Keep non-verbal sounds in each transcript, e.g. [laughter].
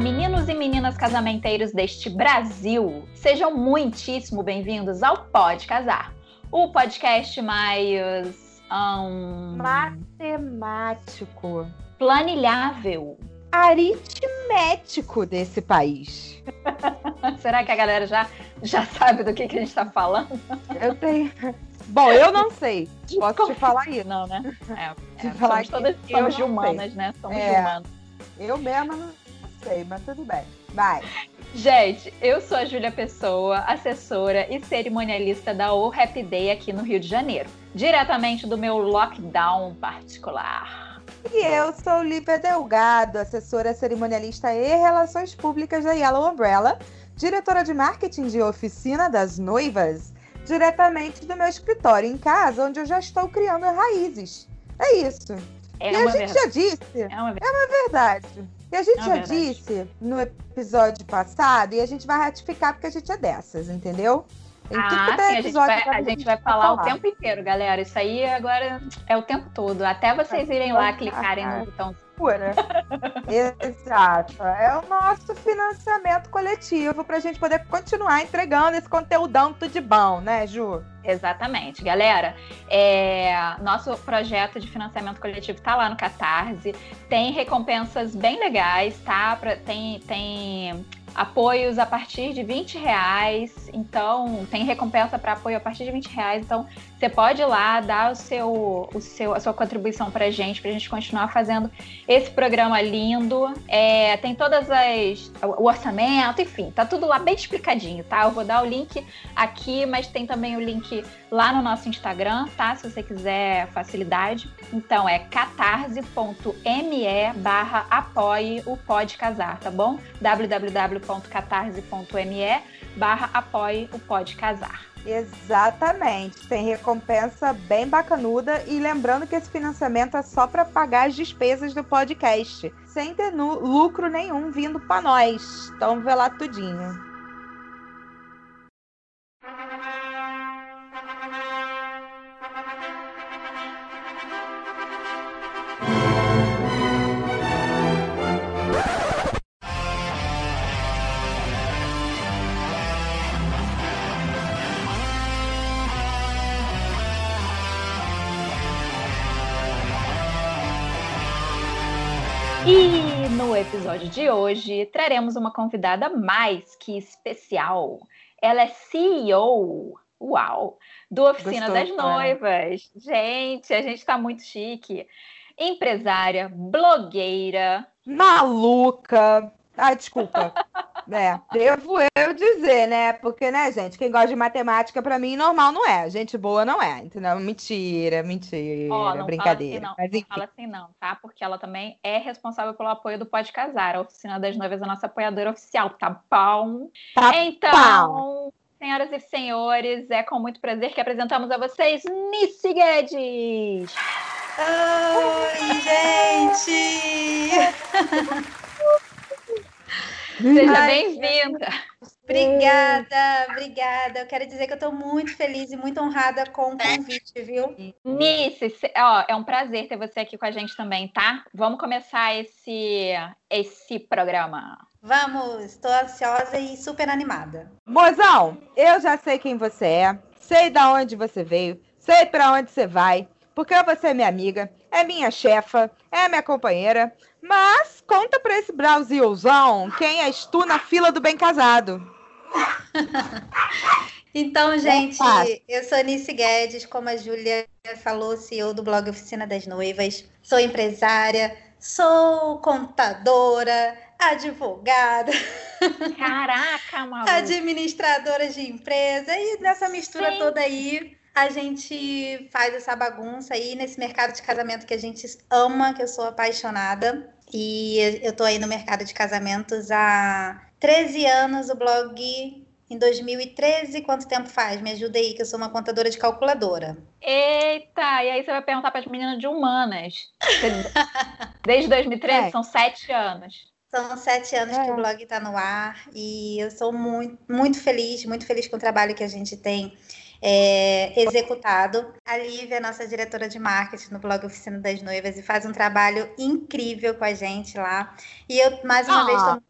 meninos e meninas casamenteiros deste Brasil. Sejam muitíssimo bem-vindos ao Pode Casar, o podcast mais um, matemático, planilhável, aritmético desse país. [laughs] Será que a galera já, já sabe do que, que a gente está falando? Eu tenho. Bom, eu não sei. [laughs] Posso te falar isso. Não, né? [laughs] É, Te falar somos todas somos humanas, né? Somos É. humanas. Eu mesma sei, mas tudo bem. Vai. Gente, eu sou a Júlia Pessoa, assessora e cerimonialista da O Happy Day aqui no Rio de Janeiro, diretamente do meu lockdown particular. E eu sou Lívia Delgado, assessora cerimonialista e relações públicas da Yellow Umbrella, diretora de marketing de oficina das noivas, diretamente do meu escritório em casa, onde eu já estou criando raízes. É isso. É e a uma gente verdade. já disse, É uma verdade. verdade. E a gente É já verdade. disse no episódio passado, e a gente vai ratificar porque a gente é dessas, entendeu? Em Ah, sim, a gente vai, a gente vai falar o tempo inteiro, galera. Isso aí agora é o tempo todo. Até vocês irem lá clicarem no botão. Pura. [laughs] Exato. É o nosso financiamento coletivo para a gente poder continuar entregando esse conteúdão tudo de bom, né, Ju? Exatamente, galera. É, nosso projeto de financiamento coletivo tá lá no Catarse. Tem recompensas bem legais, tá? Pra- tem, tem apoios a partir de 20 reais. Então, tem recompensa para apoio a partir de 20 reais. Então, você pode ir lá dar o seu, o seu, a sua contribuição pra gente, pra gente continuar fazendo esse programa lindo. É, tem todas as. o orçamento, enfim, tá tudo lá bem explicadinho, tá? Eu vou dar o link aqui, mas tem também o link lá no nosso Instagram, tá? Se você quiser facilidade. Então é catarse.me barra apoie o Pode Casar, tá bom? www.catarse.me barra apoie o Pode Casar. Exatamente. Tem recompensa bem bacanuda. E lembrando que esse financiamento é só para pagar as despesas do podcast, sem ter lucro nenhum vindo para nós. Então, vê lá tudinho. Episódio de hoje traremos uma convidada mais que especial. Ela é CEO, uau, do Oficina Gostou, das? Noivas. Gente, a gente tá muito chique. Empresária, blogueira, Maluca. Ah, desculpa. [laughs] É, devo eu dizer, né? Porque, né, gente, quem gosta de matemática, pra mim, normal não é. Gente boa não é, entendeu? Mentira, mentira, Ó, não brincadeira. Fala assim, Mas não, enfim, não fala assim não, tá? Porque ela também é responsável pelo apoio do Pode Casar. A Oficina das Noivas é a nossa apoiadora oficial, tá bom? Tá então, senhoras e senhores, é com muito prazer que apresentamos a vocês Nice Guedes. Oi, gente! [laughs] Seja bem-vinda. Obrigada, obrigada. Eu quero dizer que eu estou muito feliz e muito honrada com o convite, viu? Nice, ó, é um prazer ter você aqui com a gente também, tá? Vamos começar esse, esse programa. Vamos, estou ansiosa e super animada. Mozão, eu já sei quem você é, sei da onde você veio, sei pra onde você vai, porque você é minha amiga, é minha chefa, é minha companheira. Mas conta pra esse Brasilzão quem és tu na fila do bem casado. [laughs] Então, gente, eu sou Nice Guedes, como a Júlia falou, CEO do blog Oficina das Noivas. Sou empresária, sou contadora, advogada, Caraca, maluco. [laughs] administradora de empresa e nessa mistura Sim. toda aí a gente faz essa bagunça aí nesse mercado de casamento que a gente ama, que eu sou apaixonada. E eu tô aí no mercado de casamentos há 13 anos, o blog em 2013, quanto tempo faz? Me ajuda aí, que eu sou uma contadora de calculadora. Eita, e aí você vai perguntar para as meninas de humanas. [laughs] Desde 2013, É. são sete anos. São sete anos É. que o blog está no ar e eu sou muito, muito feliz, muito feliz com o trabalho que a gente tem é, executado. A Lívia nossa diretora de marketing no blog Oficina das Noivas e faz um trabalho incrível com a gente lá. E eu, mais uma Ah. vez, estou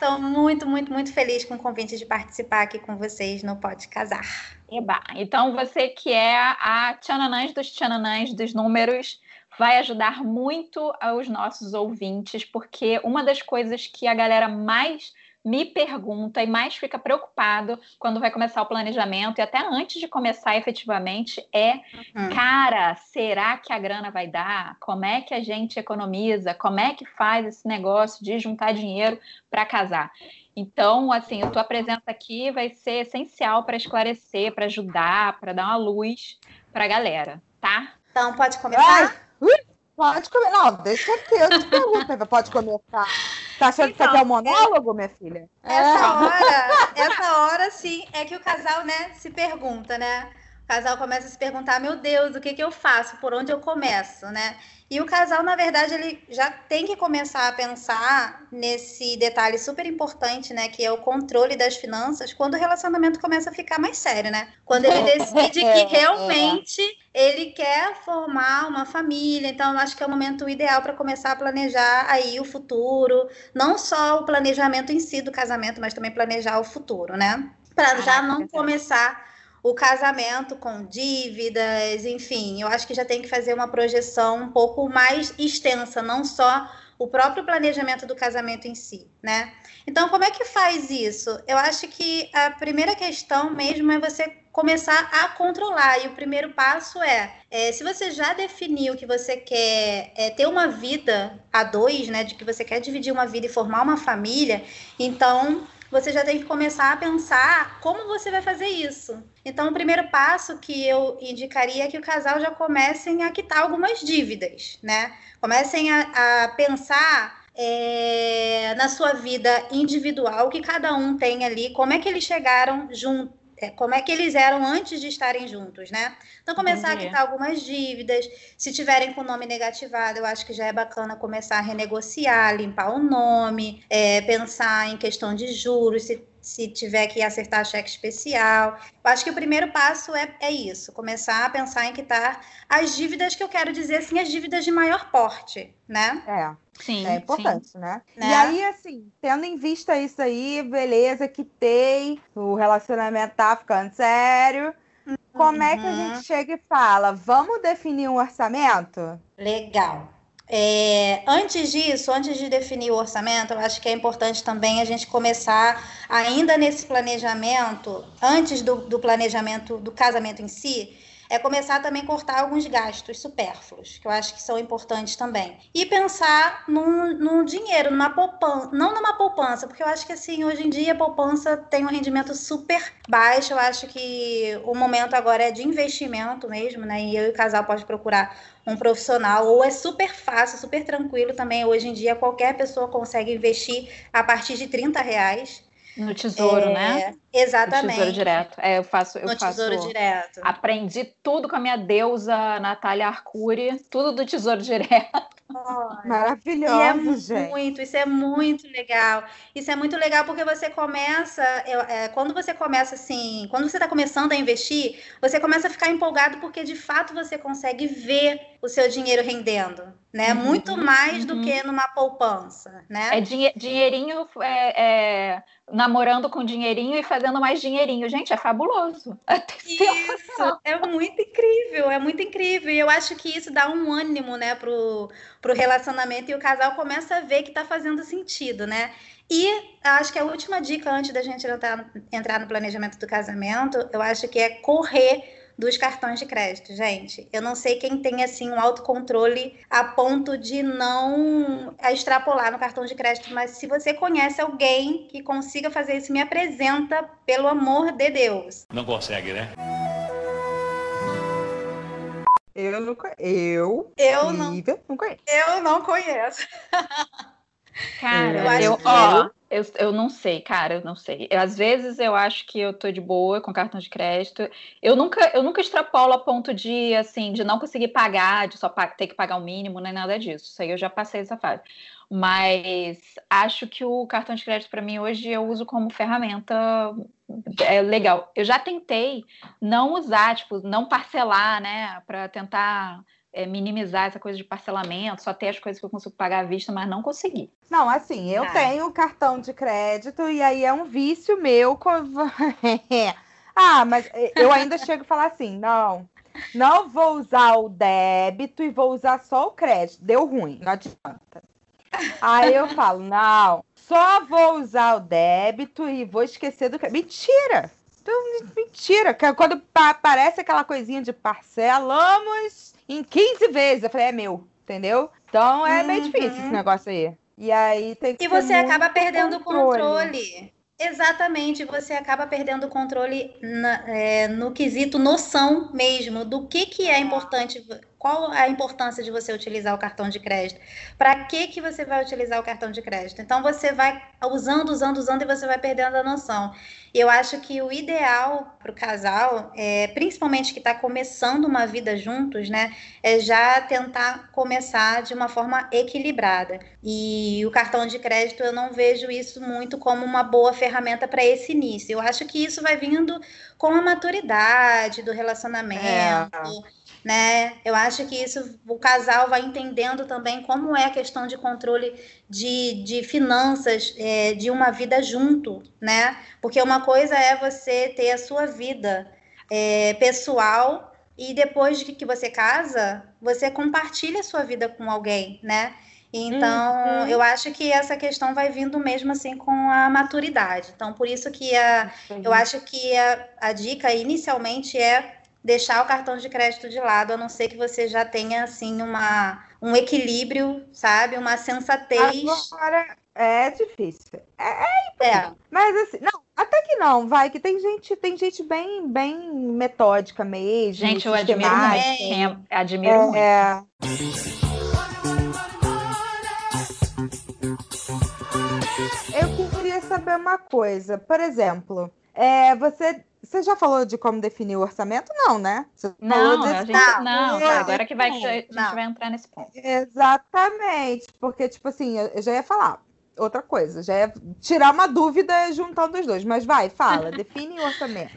Estou muito, muito, muito feliz com o convite de participar aqui com vocês no Pode Casar. Eba. Então, você que é a tchananãs dos tchananãs dos números, vai ajudar muito aos nossos ouvintes, porque uma das coisas que a galera mais me pergunta e mais fica preocupado quando vai começar o planejamento e até antes de começar efetivamente é, uhum. cara, será que a grana vai dar? Como é que a gente economiza? Como é que faz esse negócio de juntar dinheiro para casar? Então, assim, a tua presença aqui vai ser essencial para esclarecer, para ajudar, para dar uma luz para a galera, tá? Então, pode começar? Ai, pode começar. Não, deixa te pergunto, pode começar. Tá achando então, que isso aqui é um monólogo, minha filha? Essa é. hora, essa hora, sim, é que o casal, né, se pergunta, né? O casal começa a se perguntar, meu Deus, o que, que eu faço? Por onde eu começo, né? E o casal, na verdade, ele já tem que começar a pensar nesse detalhe super importante, né? Que é o controle das finanças, quando o relacionamento começa a ficar mais sério, né? Quando ele [laughs] decide que é. realmente ele quer formar uma família. Então, eu acho que é o momento ideal para começar a planejar aí o futuro. Não só o planejamento em si do casamento, mas também planejar o futuro, né? Para já não começar o casamento com dívidas, enfim, eu acho que já tem que fazer uma projeção um pouco mais extensa, não só o próprio planejamento do casamento em si, né? Então, como é que faz isso? Eu acho que a primeira questão mesmo é você começar a controlar. E o primeiro passo é, é se você já definiu que você quer é, ter uma vida a dois, né? De que você quer dividir uma vida e formar uma família, então você já tem que começar a pensar como você vai fazer isso. Então, o primeiro passo que eu indicaria é que o casal já comecem a quitar algumas dívidas, né? Comecem a, a pensar é, na sua vida individual, que cada um tem ali, como é que eles chegaram junto, como é que eles eram antes de estarem juntos, né? Então, começar Entendi. a quitar algumas dívidas. Se tiverem com o nome negativado, eu acho que já é bacana começar a renegociar, limpar o nome, é, pensar em questão de juros, se se tiver que acertar cheque especial. Eu acho que o primeiro passo é, é isso, começar a pensar em quitar as dívidas que eu quero dizer assim, as dívidas de maior porte, né? É. Sim, é importante, sim. Né? né? E aí, assim, tendo em vista isso aí, beleza, quitei, o relacionamento tá ficando sério. Uhum. Como é que a gente uhum. chega e fala? Vamos definir um orçamento? Legal. É, antes disso, antes de definir o orçamento, eu acho que é importante também a gente começar ainda nesse planejamento, antes do, do planejamento do casamento em si, é começar também a cortar alguns gastos supérfluos, que eu acho que são importantes também. E pensar num, num dinheiro, numa poupança, não numa poupança, porque eu acho que assim, hoje em dia a poupança tem um rendimento super baixo. Eu acho que o momento agora é de investimento mesmo, né? E eu e o casal pode procurar um profissional, ou é super fácil, super tranquilo também. Hoje em dia, qualquer pessoa consegue investir a partir de 30 reais. No tesouro, é, né? Exatamente. No tesouro direto. É, eu faço. Eu no faço, tesouro direto. Aprendi tudo com a minha deusa Natália Arcuri, tudo do tesouro direto. Maravilhoso, e é gente. muito, isso é muito legal. Isso é muito legal porque você começa, é, quando você começa assim, quando você está começando a investir, você começa a ficar empolgado porque de fato você consegue ver o seu dinheiro rendendo, né? Uhum, muito mais uhum. do que numa poupança, né? É dinheirinho é, é, namorando com dinheirinho e fazendo mais dinheirinho. Gente, é fabuloso. [laughs] Isso, é muito incrível, é muito incrível. E eu acho que isso dá um ânimo, né, pro para o relacionamento e o casal começa a ver que está fazendo sentido, né? E acho que a última dica antes da gente entrar no planejamento do casamento, eu acho que é correr dos cartões de crédito, gente. Eu não sei quem tem assim um autocontrole a ponto de não extrapolar no cartão de crédito, mas se você conhece alguém que consiga fazer isso, me apresenta, pelo amor de Deus. Não consegue, né? Eu não Eu, eu não, não conheço. Eu não conheço. Cara, eu, eu ó, eu, eu não sei, cara, eu não sei. Às vezes eu acho que eu tô de boa com cartão de crédito. Eu nunca, eu nunca extrapolo a ponto de, assim, de não conseguir pagar, de só ter que pagar o mínimo, nem nada disso. Isso aí eu já passei essa fase. Mas acho que o cartão de crédito para mim hoje eu uso como ferramenta é legal. Eu já tentei não usar, tipo, não parcelar, né, para tentar é, minimizar essa coisa de parcelamento, só ter as coisas que eu consigo pagar à vista, mas não consegui. Não, assim, eu ah. tenho cartão de crédito e aí é um vício meu. Com... [laughs] ah, mas eu ainda [laughs] chego a falar assim, não, não vou usar o débito e vou usar só o crédito. Deu ruim, não adianta. Aí eu falo, não, só vou usar o débito e vou esquecer do crédito. Mentira! Então, mentira. Quando aparece aquela coisinha de parcelamos em 15 vezes, eu falei, é meu, entendeu? Então é uhum. meio difícil esse negócio aí. E aí tem que E você acaba perdendo o controle. controle. Exatamente, você acaba perdendo o controle na, é, no quesito noção mesmo do que, que é importante qual a importância de você utilizar o cartão de crédito? Para que, que você vai utilizar o cartão de crédito? Então, você vai usando, usando, usando e você vai perdendo a noção. Eu acho que o ideal para o casal, é, principalmente que está começando uma vida juntos, né, é já tentar começar de uma forma equilibrada. E o cartão de crédito, eu não vejo isso muito como uma boa ferramenta para esse início. Eu acho que isso vai vindo com a maturidade do relacionamento. É né? Eu acho que isso o casal vai entendendo também como é a questão de controle de, de finanças é, de uma vida junto, né? Porque uma coisa é você ter a sua vida é, pessoal e depois que você casa, você compartilha a sua vida com alguém, né? Então, uhum. eu acho que essa questão vai vindo mesmo assim com a maturidade. Então, por isso que a, eu acho que a, a dica inicialmente é deixar o cartão de crédito de lado, a não ser que você já tenha assim uma um equilíbrio, sabe, uma sensatez. Agora é difícil. É, é, é. Mas assim, não, até que não, vai, que tem gente, tem gente bem, bem metódica mesmo. Gente, eu admiro muito. Admiro é, muito. É. Eu queria saber uma coisa, por exemplo, é, você você já falou de como definir o orçamento? Não, né? Você não, a gente, não, não é, agora que vai, a gente não. vai entrar nesse ponto. Exatamente, porque, tipo assim, eu já ia falar outra coisa, já ia tirar uma dúvida juntando os dois, mas vai, fala, [laughs] define o orçamento.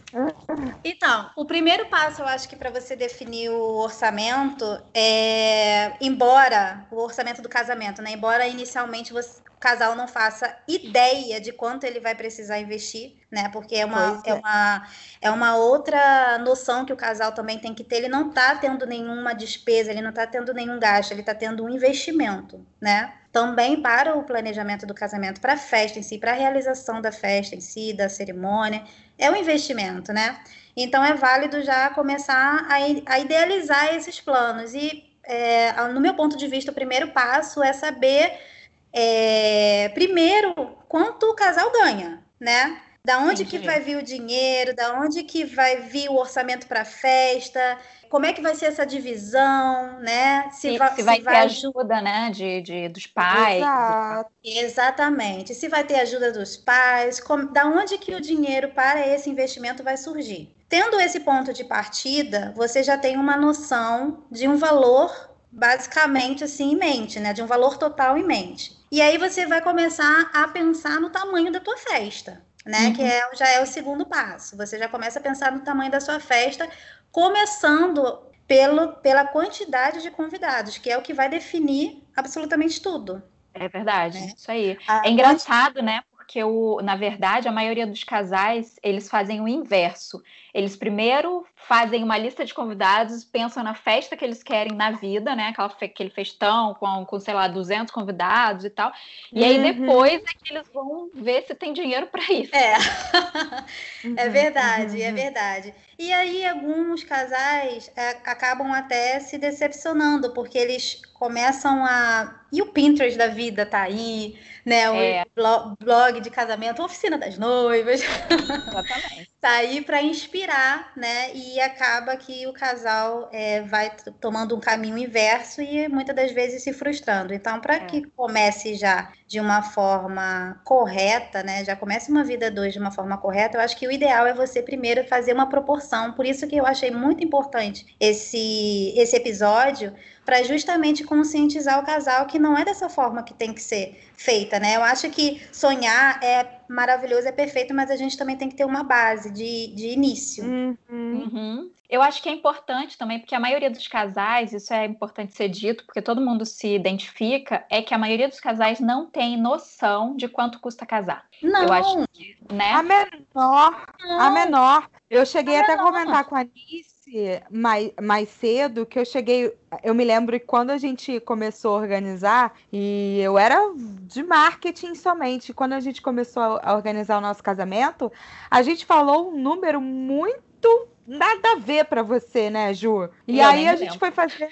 Então, o primeiro passo, eu acho que para você definir o orçamento é, embora o orçamento do casamento, né? Embora inicialmente você, casal não faça ideia de quanto ele vai precisar investir, né? Porque é uma, é. é. uma, é uma outra noção que o casal também tem que ter. Ele não está tendo nenhuma despesa, ele não está tendo nenhum gasto, ele está tendo um investimento, né? Também para o planejamento do casamento, para a festa em si, para a realização da festa em si, da cerimônia, é um investimento, né? Então é válido já começar a, a idealizar esses planos. E, é, no meu ponto de vista, o primeiro passo é saber é, primeiro, quanto o casal ganha, né? Da onde que vai vir o dinheiro, da onde que vai vir o orçamento para a festa, como é que vai ser essa divisão, né? Se, se, vai, se vai, ter ajuda, né, de, de, dos pais. Exato. Exatamente. Se vai ter ajuda dos pais, como, da onde que o dinheiro para esse investimento vai surgir. Tendo esse ponto de partida, você já tem uma noção de um valor basicamente assim em mente, né, de um valor total em mente. E aí você vai começar a pensar no tamanho da tua festa, né? Uhum. Que é, já é o segundo passo. Você já começa a pensar no tamanho da sua festa, começando pelo, pela quantidade de convidados, que é o que vai definir absolutamente tudo. É verdade, é. isso aí. é engraçado, né? Porque, o, na verdade, a maioria dos casais, eles fazem o inverso. Eles primeiro fazem uma lista de convidados, pensam na festa que eles querem na vida, né? Aquela, aquele festão com, com, sei lá, 200 convidados e tal. E uhum. aí depois é que eles vão ver se tem dinheiro para isso. É. é verdade, uhum. é verdade. E aí alguns casais é, acabam até se decepcionando, porque eles começam a. E o Pinterest da vida tá aí, né? O é. blog de casamento, oficina das noivas. Exatamente. [laughs] tá aí para inspirar, né? E acaba que o casal é, vai tomando um caminho inverso e muitas das vezes se frustrando. Então, para é. que comece já de uma forma correta, né? Já comece uma vida dois de uma forma correta, eu acho que o ideal é você primeiro fazer uma proporção. Por isso que eu achei muito importante esse, esse episódio para justamente conscientizar o casal que não é dessa forma que tem que ser feita, né? Eu acho que sonhar é maravilhoso, é perfeito, mas a gente também tem que ter uma base de, de início. Uhum. Uhum. Eu acho que é importante também, porque a maioria dos casais, isso é importante ser dito, porque todo mundo se identifica, é que a maioria dos casais não tem noção de quanto custa casar. Não. Eu acho que, né? A menor, não. a menor. Eu cheguei a até a comentar com a Nice mais, mais cedo, que eu cheguei. Eu me lembro que quando a gente começou a organizar, e eu era de marketing somente, quando a gente começou a organizar o nosso casamento, a gente falou um número muito nada a ver para você, né, Ju? E eu aí a gente foi fazer.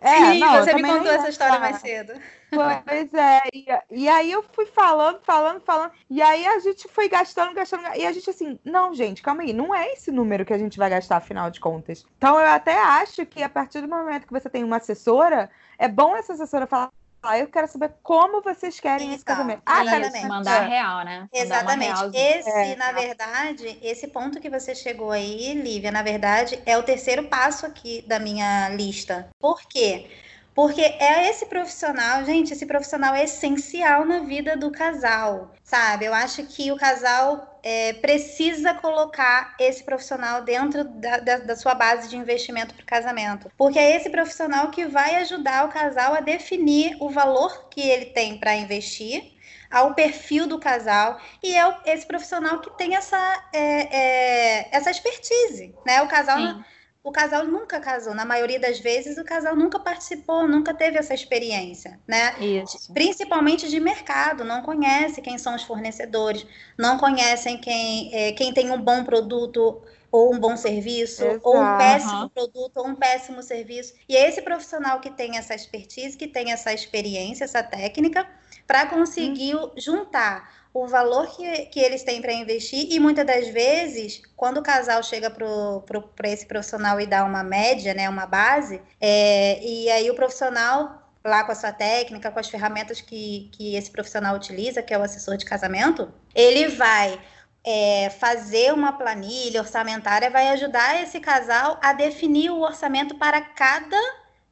É, Sim, não, você me contou essa história mais cedo. Pois é, e, e, aí eu fui falando, falando, falando, e aí a gente foi gastando, gastando, e a gente assim, não, gente, calma aí, não é esse número que a gente vai gastar, afinal de contas. Então eu até acho que a partir do momento que você tem uma assessora, é bom essa assessora falar ah, eu quero saber como vocês querem esse casamento. Ah, exatamente. mandar real, né? Mandar exatamente. Esse, é, na verdade, esse ponto que você chegou aí, Lívia, na verdade, é o terceiro passo aqui da minha lista. Por quê? Porque é esse profissional, gente, esse profissional é essencial na vida do casal, sabe? Eu acho que o casal é, precisa colocar esse profissional dentro da, da, da sua base de investimento para o casamento. Porque é esse profissional que vai ajudar o casal a definir o valor que ele tem para investir ao perfil do casal e é esse profissional que tem essa, é, é, essa expertise, né? O casal Sim o casal nunca casou. Na maioria das vezes, o casal nunca participou, nunca teve essa experiência, né? Isso. Principalmente de mercado, não conhece quem são os fornecedores, não conhecem quem, é, quem tem um bom produto ou um bom serviço, Exato. ou um péssimo produto, ou um péssimo serviço. E é esse profissional que tem essa expertise, que tem essa experiência, essa técnica, para conseguir hum. juntar o valor que, que eles têm para investir e muitas das vezes, quando o casal chega para esse profissional e dá uma média, né, uma base, é, e aí o profissional lá com a sua técnica, com as ferramentas que, que esse profissional utiliza, que é o assessor de casamento, ele vai é, fazer uma planilha orçamentária, vai ajudar esse casal a definir o orçamento para cada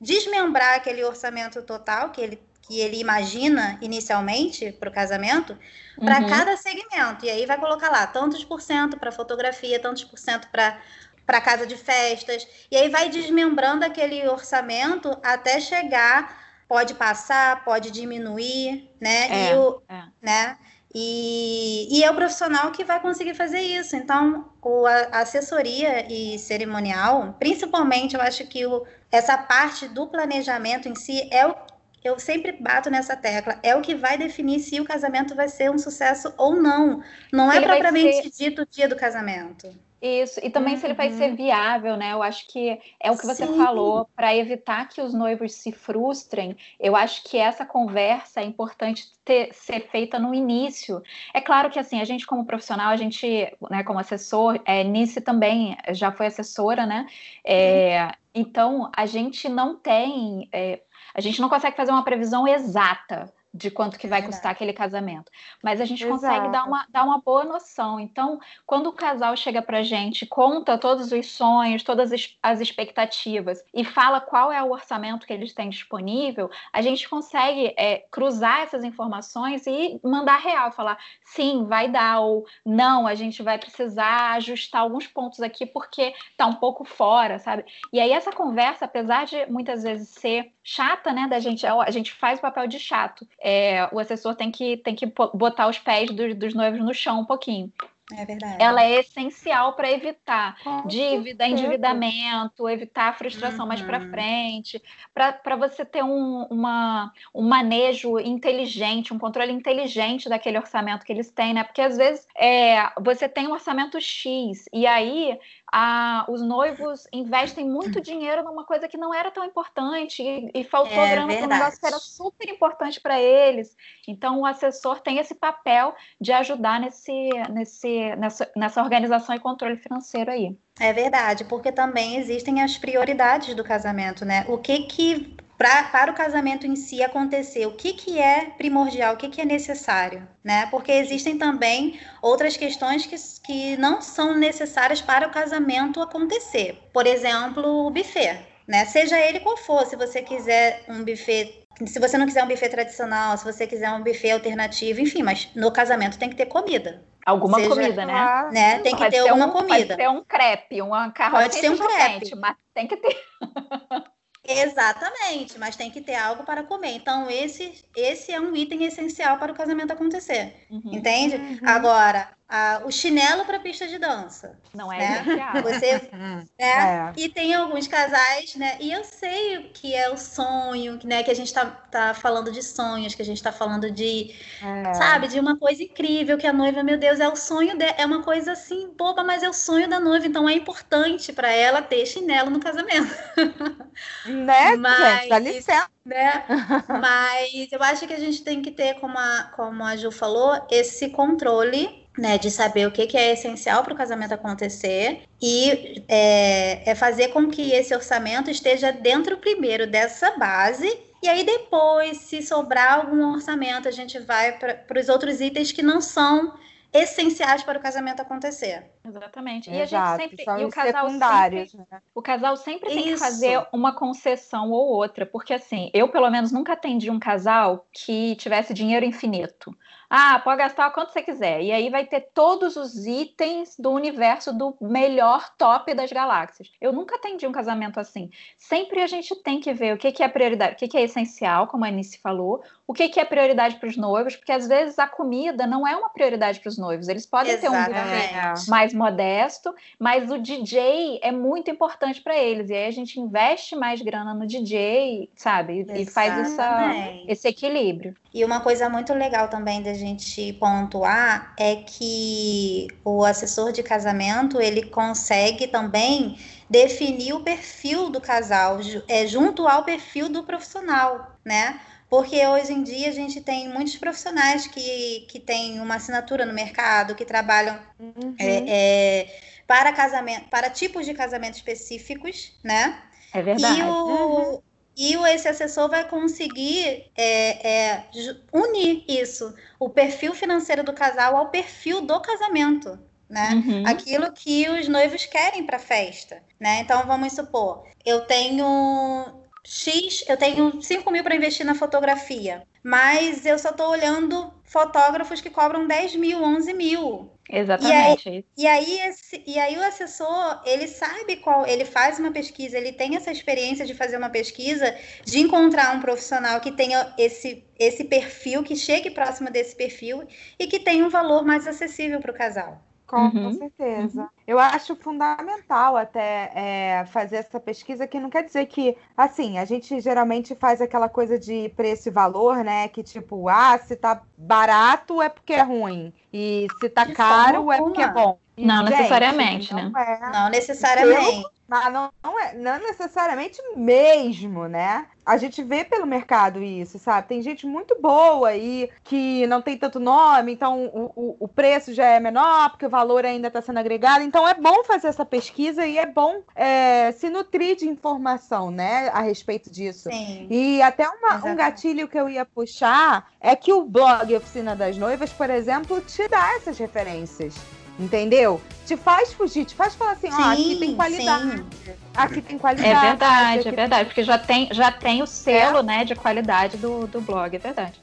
desmembrar aquele orçamento total que ele que ele imagina inicialmente para o casamento, para uhum. cada segmento. E aí vai colocar lá tantos por cento para fotografia, tantos por cento para para casa de festas. E aí vai desmembrando aquele orçamento até chegar, pode passar, pode diminuir, né? É, e o, é. né? E, e é o profissional que vai conseguir fazer isso. Então, o, a assessoria e cerimonial, principalmente, eu acho que o, essa parte do planejamento em si é o eu sempre bato nessa tecla, é o que vai definir se o casamento vai ser um sucesso ou não. Não é propriamente ser... dito o dia do casamento. Isso, e também uhum. se ele vai ser uhum. viável, né? Eu acho que é o que você Sim. falou, para evitar que os noivos se frustrem, eu acho que essa conversa é importante ter, ser feita no início. É claro que assim, a gente como profissional, a gente, né, como assessor, é, Nice também já foi assessora, né? É, uhum. Então, a gente não tem. É, a gente não consegue fazer uma previsão exata de quanto que vai custar aquele casamento. Mas a gente Exato. consegue dar uma, dar uma boa noção. Então, quando o casal chega pra gente, conta todos os sonhos, todas as expectativas e fala qual é o orçamento que eles têm disponível, a gente consegue é, cruzar essas informações e mandar real, falar sim, vai dar, ou não, a gente vai precisar ajustar alguns pontos aqui porque tá um pouco fora, sabe? E aí essa conversa, apesar de muitas vezes ser chata, né, da gente, a gente faz o papel de chato é, o assessor tem que, tem que botar os pés do, dos noivos no chão um pouquinho. É verdade. Ela é essencial para evitar Com dívida, certeza. endividamento, evitar a frustração uhum. mais para frente, para você ter um, uma, um manejo inteligente, um controle inteligente daquele orçamento que eles têm, né? Porque às vezes é, você tem um orçamento X e aí a, os noivos investem muito dinheiro numa coisa que não era tão importante e, e faltou é grana para um negócio que era super importante para eles. Então, o assessor tem esse papel de ajudar nesse, nesse, nessa, nessa organização e controle financeiro aí. É verdade, porque também existem as prioridades do casamento, né? O que que pra, para o casamento em si acontecer, o que, que é primordial, o que, que é necessário, né? Porque existem também outras questões que, que não são necessárias para o casamento acontecer. Por exemplo, o buffet. Né? Seja ele qual for, se você quiser um buffet se você não quiser um buffet tradicional, se você quiser um buffet alternativo, enfim, mas no casamento tem que ter comida. Alguma Seja, comida, né? né? Tem que pode ter alguma um, comida. Pode ser um crepe, uma carroça. Pode ser um crepe. mas tem que ter. [laughs] Exatamente, mas tem que ter algo para comer. Então, esse, esse é um item essencial para o casamento acontecer. Uhum. Entende? Uhum. Agora, a, o chinelo para pista de dança. Não é né? Você, [laughs] né? É. E tem alguns casais, né? E eu sei que é o sonho, né? Que a gente tá, tá falando de sonhos, que a gente tá falando de, é. sabe, de uma coisa incrível que a noiva, meu Deus, é o sonho de, é uma coisa assim boba, mas é o sonho da noiva, então é importante para ela ter chinelo no casamento. [laughs] Né? Mas, gente, dá licença. Né? [laughs] mas eu acho que a gente tem que ter, como a, como a Ju falou, esse controle né, de saber o que, que é essencial para o casamento acontecer e é, é, fazer com que esse orçamento esteja dentro primeiro dessa base e aí depois, se sobrar algum orçamento, a gente vai para os outros itens que não são essenciais para o casamento acontecer. Exatamente. E Exato, a gente sempre e o casal secundários, sempre, né? o casal sempre tem Isso. que fazer uma concessão ou outra, porque assim, eu pelo menos nunca atendi um casal que tivesse dinheiro infinito. Ah, pode gastar quanto você quiser. E aí vai ter todos os itens do universo do melhor top das galáxias. Eu nunca atendi um casamento assim. Sempre a gente tem que ver o que, que é prioridade, o que, que é essencial, como a Anice falou, o que, que é prioridade para os noivos, porque às vezes a comida não é uma prioridade para os noivos. Eles podem Exatamente. ter um buffet mais modesto, mas o DJ é muito importante para eles. E aí a gente investe mais grana no DJ, sabe? E faz essa, esse equilíbrio. E uma coisa muito legal também da gente pontuar é que o assessor de casamento ele consegue também definir o perfil do casal é, junto ao perfil do profissional, né? Porque hoje em dia a gente tem muitos profissionais que, que têm uma assinatura no mercado, que trabalham uhum. é, é, para casamento, para tipos de casamento específicos, né? É verdade. E o, uhum. e esse assessor vai conseguir é, é, unir isso, o perfil financeiro do casal ao perfil do casamento. Né? Uhum. Aquilo que os noivos querem para a festa, né? Então vamos supor, eu tenho X, eu tenho 5 mil para investir na fotografia, mas eu só estou olhando fotógrafos que cobram 10 mil, 11 mil. Exatamente. E aí, e aí, esse, e aí o assessor, ele sabe qual, ele faz uma pesquisa, ele tem essa experiência de fazer uma pesquisa, de encontrar um profissional que tenha esse, esse perfil, que chegue próximo desse perfil e que tenha um valor mais acessível para o casal. Com, uhum, com certeza. Uhum. Eu acho fundamental até é, fazer essa pesquisa, que não quer dizer que, assim, a gente geralmente faz aquela coisa de preço e valor, né? Que tipo, ah, se tá barato é porque é ruim. E se tá de caro é porque é bom. não gente, necessariamente, não né? É. Não necessariamente. Mas não, não, é, não necessariamente mesmo, né? A gente vê pelo mercado isso, sabe? Tem gente muito boa aí que não tem tanto nome, então o, o, o preço já é menor, porque o valor ainda está sendo agregado. Então é bom fazer essa pesquisa e é bom é, se nutrir de informação, né, a respeito disso. Sim. E até uma, um gatilho que eu ia puxar é que o blog Oficina das Noivas, por exemplo, te dá essas referências. Entendeu? Te faz fugir, te faz falar assim, ó, oh, aqui tem qualidade. Sim. Aqui tem qualidade. É verdade, é verdade, porque já tem, já tem o selo, é. né, de qualidade do, do blog, é verdade.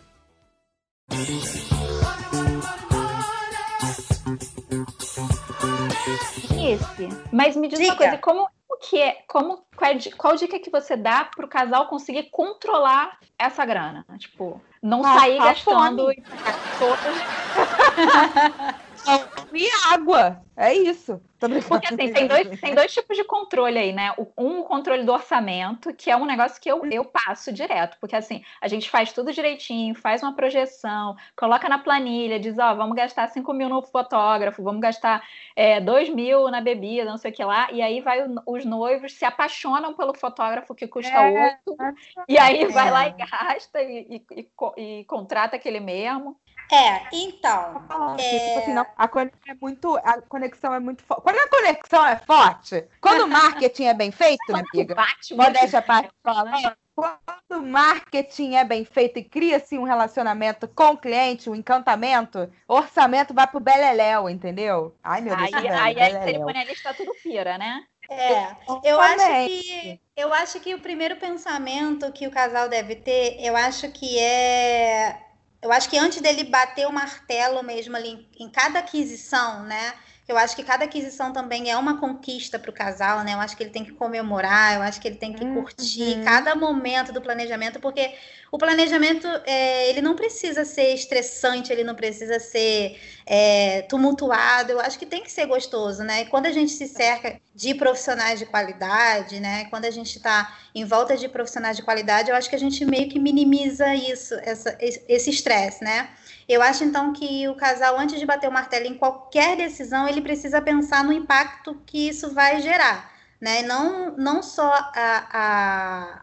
Esse. Mas me diz dica. uma coisa, como que é, como qual, qual dica que você dá para o casal conseguir controlar essa grana? Tipo, não ah, sair gastando [laughs] todas [laughs] e água. É isso. Porque assim, tem dois, tem dois tipos de controle aí, né? Um, o controle do orçamento, que é um negócio que eu, eu passo direto, porque assim, a gente faz tudo direitinho, faz uma projeção, coloca na planilha, diz, ó, vamos gastar 5 mil no fotógrafo, vamos gastar é, 2 mil na bebida, não sei o que lá, e aí vai os noivos se apaixonam pelo fotógrafo que custa é, 8, e aí vai lá e gasta e, e, e, e contrata aquele mesmo. É, então. É... Tipo assim, não, a conexão é muito. A conexão é muito forte. Quando a conexão é forte, quando o marketing é bem feito, minha amiga. Modéstia a parte falando. Quando o marketing é bem feito e cria-se um relacionamento com o cliente, um encantamento, orçamento vai pro beleléu, entendeu? Ai, meu Deus. Aí, aí a cerimonialista tudo pira, né? É, eu acho que eu acho que o primeiro pensamento que o casal deve ter, eu acho que é eu acho que antes dele bater o martelo mesmo ali em cada aquisição, né? Eu acho que cada aquisição também é uma conquista para o casal, né? Eu acho que ele tem que comemorar, eu acho que ele tem que curtir uhum. cada momento do planejamento, porque o planejamento é, ele não precisa ser estressante, ele não precisa ser é, tumultuado. Eu acho que tem que ser gostoso, né? E quando a gente se cerca de profissionais de qualidade, né? Quando a gente está em volta de profissionais de qualidade, eu acho que a gente meio que minimiza isso, essa, esse estresse, né? Eu acho então que o casal, antes de bater o martelo em qualquer decisão, ele precisa pensar no impacto que isso vai gerar. Né? Não, não só a,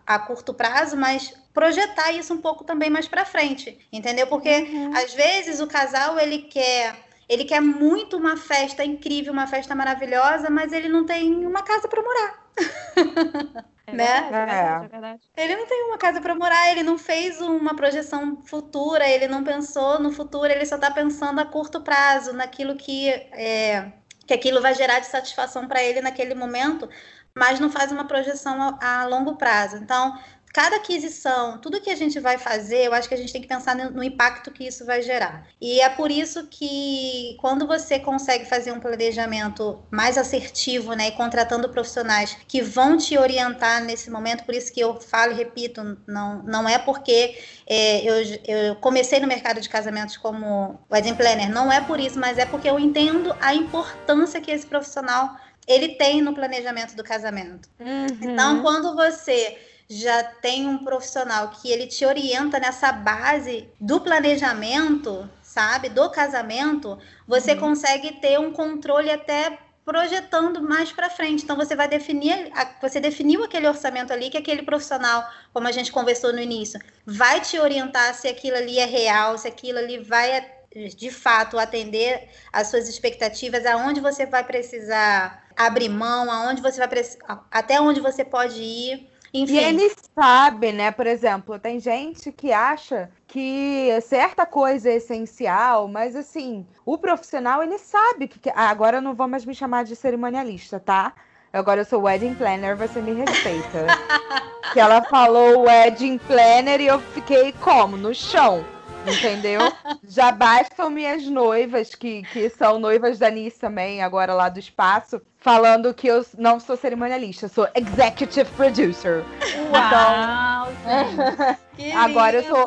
a, a curto prazo, mas projetar isso um pouco também mais para frente, entendeu? Porque uhum. às vezes o casal ele quer ele quer muito uma festa incrível, uma festa maravilhosa, mas ele não tem uma casa para morar. [laughs] É né? Verdade, é verdade, é verdade. Ele não tem uma casa para morar, ele não fez uma projeção futura, ele não pensou no futuro, ele só está pensando a curto prazo, naquilo que, é, que aquilo vai gerar de satisfação para ele naquele momento, mas não faz uma projeção a, a longo prazo. Então, cada aquisição, tudo que a gente vai fazer, eu acho que a gente tem que pensar no, impacto que isso vai gerar. E é por isso que quando você consegue fazer um planejamento mais assertivo, né, e contratando profissionais que vão te orientar nesse momento, por isso que eu falo e repito, não, não é porque é, eu, eu comecei no mercado de casamentos como wedding planner, não é por isso, mas é porque eu entendo a importância que esse profissional ele tem no planejamento do casamento. Uhum. Então, quando você já tem um profissional que ele te orienta nessa base do planejamento, sabe, do casamento, você uhum. consegue ter um controle até projetando mais para frente. Então você vai definir, você definiu aquele orçamento ali que aquele profissional, como a gente conversou no início, vai te orientar se aquilo ali é real, se aquilo ali vai de fato atender às suas expectativas, aonde você vai precisar abrir mão, aonde você vai até onde você pode ir. Enfim. E ele sabe, né? Por exemplo, tem gente que acha que certa coisa é essencial, mas assim, o profissional ele sabe que. Ah, agora não vou mais me chamar de cerimonialista, tá? Agora eu sou wedding planner, você me respeita. [laughs] que ela falou wedding planner e eu fiquei como? No chão. Entendeu? Já bastam minhas noivas, que, que são noivas da Nice também, agora lá do espaço, falando que eu não sou cerimonialista, sou executive producer. Uau! [laughs] Então, agora eu sou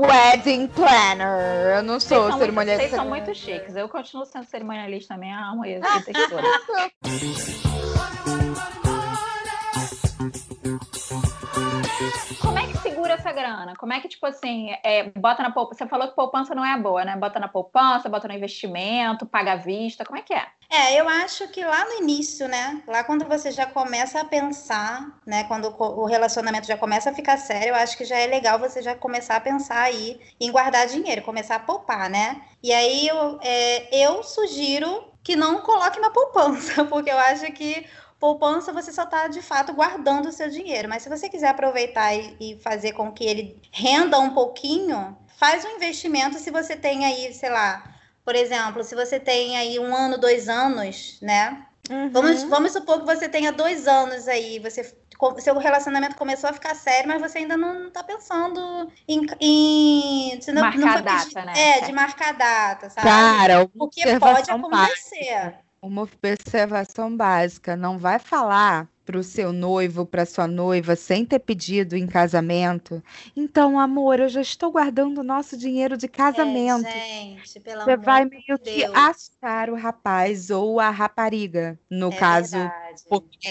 wedding planner. Eu não sou cerimonialista. Vocês são muito chiques. Eu continuo sendo cerimonialista também, amo isso. [laughs] Como é que segura essa grana? Como é que, tipo assim, é, bota na poupança? Você falou que poupança não é boa, né? Bota na poupança, bota no investimento, paga à vista, como é que é? É, eu acho que lá no início, né? Lá quando você já começa a pensar, né? Quando o relacionamento já começa a ficar sério, eu acho que já é legal você já começar a pensar aí em guardar dinheiro, começar a poupar, né? E aí eu, é, eu sugiro que não coloque na poupança, [laughs] porque eu acho que poupança você só está de fato guardando o seu dinheiro. Mas se você quiser aproveitar e, e, fazer com que ele renda um pouquinho, faz um investimento se você tem aí, sei lá, por exemplo, se você tem aí um ano, dois anos, né? Uhum. Vamos, vamos supor que você tenha dois anos aí, você seu relacionamento começou a ficar sério, mas você ainda não está pensando em, em não, marcar não data, né? É, de marcar data, sabe? Cara, porque pode acontecer. Básica. Uma observação básica: não vai falar para o seu noivo, para sua noiva, sem ter pedido em casamento. Então, amor, eu já estou guardando o nosso dinheiro de casamento. É, gente, pelo Você amor vai meio de que achar o rapaz ou a rapariga, no é caso verdade,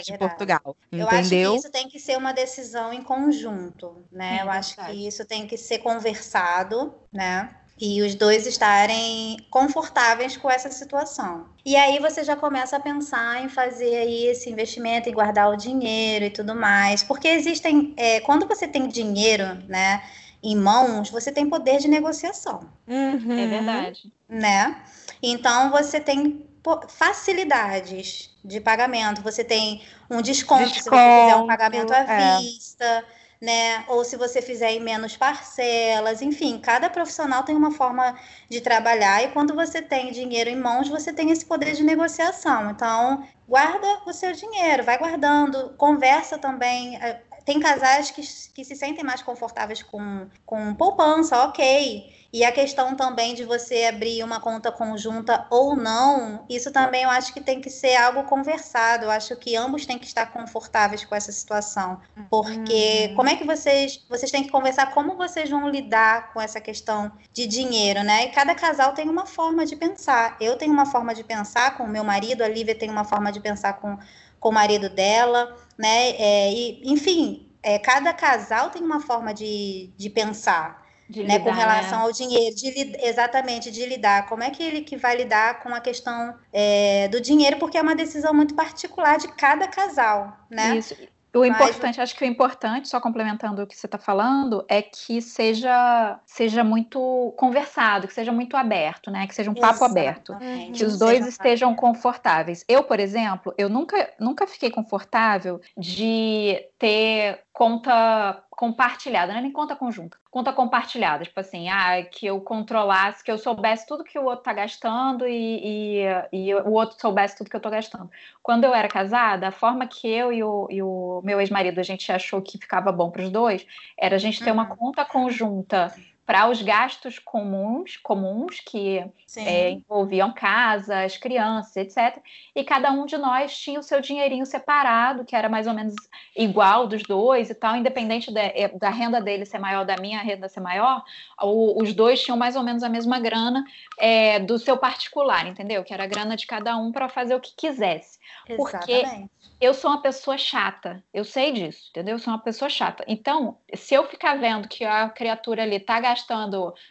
de Portugal. Eu entendeu? acho que isso tem que ser uma decisão em conjunto, né? Eu acho que isso tem que ser conversado, né? E os dois estarem confortáveis com essa situação. E aí você já começa a pensar em fazer aí esse investimento e guardar o dinheiro e tudo mais, porque existem, é, quando você tem dinheiro, né, em mãos, você tem poder de negociação. Uhum. É verdade. Né? Então você tem facilidades de pagamento, você tem um desconto, desconto se você fizer um pagamento à é. vista né? Ou se você fizer em menos parcelas, enfim, cada profissional tem uma forma de trabalhar e quando você tem dinheiro em mãos, você tem esse poder de negociação. Então, guarda o seu dinheiro, vai guardando, conversa também. Eh, tem casais que, que se sentem mais confortáveis com, com poupança, ok. E a questão também de você abrir uma conta conjunta ou não, isso também eu acho que tem que ser algo conversado. Eu acho que ambos têm que estar confortáveis com essa situação. Porque uhum. como é que vocês. Vocês têm que conversar como vocês vão lidar com essa questão de dinheiro, né? E cada casal tem uma forma de pensar. Eu tenho uma forma de pensar com o meu marido, a Lívia tem uma forma de pensar com, com o marido dela, né? É, e, enfim, é, cada casal tem uma forma de, de pensar de né, lidar, com relação né? ao dinheiro, de, exatamente, de lidar. Como é que ele que vai lidar com a questão é, do dinheiro, porque é uma decisão muito particular de cada casal, né? Isso. O importante, Mas... acho que o importante, só complementando o que você está falando, é que seja, seja muito conversado, que seja muito aberto, né? Que seja um papo aberto. Que os dois estejam confortáveis. Eu, por exemplo, eu nunca, nunca fiquei confortável de ter conta compartilhada, não é nem conta conjunta, conta compartilhada, tipo assim, ah, que eu controlasse, que eu soubesse tudo que o outro tá gastando e, e, e o outro soubesse tudo que eu tô gastando. Quando eu era casada, a forma que eu e o, e o meu ex-marido a gente achou que ficava bom para os dois era a gente ter uhum. uma conta conjunta para os gastos comuns, comuns que é, envolviam casa, as crianças, etc. E cada um de nós tinha o seu dinheirinho separado, que era mais ou menos igual dos dois e tal, independente da, é, da renda dele ser maior, da minha renda ser maior, o, os dois tinham mais ou menos a mesma grana é, do seu particular, entendeu? Que era a grana de cada um para fazer o que quisesse. Exatamente. Porque eu sou uma pessoa chata, eu sei disso, entendeu? Eu sou uma pessoa chata. Então, se eu ficar vendo que a criatura ali tá gastando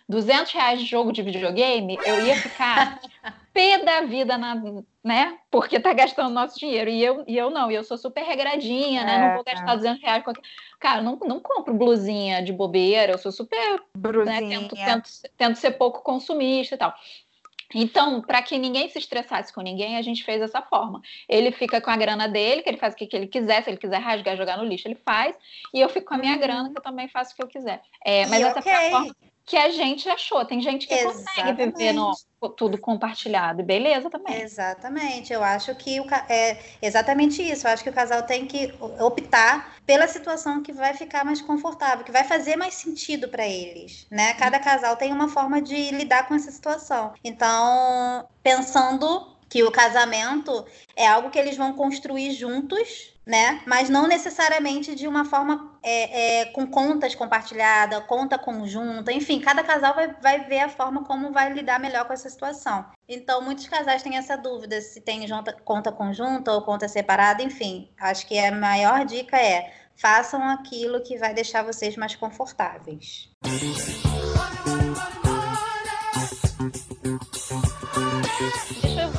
200 reais de jogo de videogame, eu ia ficar [laughs] pé da vida, na, né? Porque tá gastando nosso dinheiro. E eu, e eu não, e eu sou super regradinha, né? não vou é, gastar 200 é. reais. Com... Cara, não, não compro blusinha de bobeira, eu sou super. Né, tento, tento, tento ser pouco consumista e tal. Então, para que ninguém se estressasse com ninguém, a gente fez dessa forma. Ele fica com a grana dele, que ele faz o que, ele quiser, se ele quiser rasgar, jogar no lixo, ele faz, e eu fico com a minha grana, uhum. que eu também faço o que eu quiser. É, mas e essa okay. foi a forma que a gente achou. Tem gente que Exatamente. consegue viver no, tudo compartilhado, beleza também. Exatamente. Eu acho que o, é exatamente isso. Eu acho que o casal tem que optar pela situação que vai ficar mais confortável, que vai fazer mais sentido para eles, né? Cada casal tem uma forma de lidar com essa situação. Então, pensando que o casamento é algo que eles vão construir juntos, né? Mas não necessariamente de uma forma é, é, com contas compartilhadas, conta conjunta, enfim, cada casal vai, vai ver a forma como vai lidar melhor com essa situação. Então, muitos casais têm essa dúvida se tem junta, conta conjunta ou conta separada, enfim. Acho que a maior dica é façam aquilo que vai deixar vocês mais confortáveis.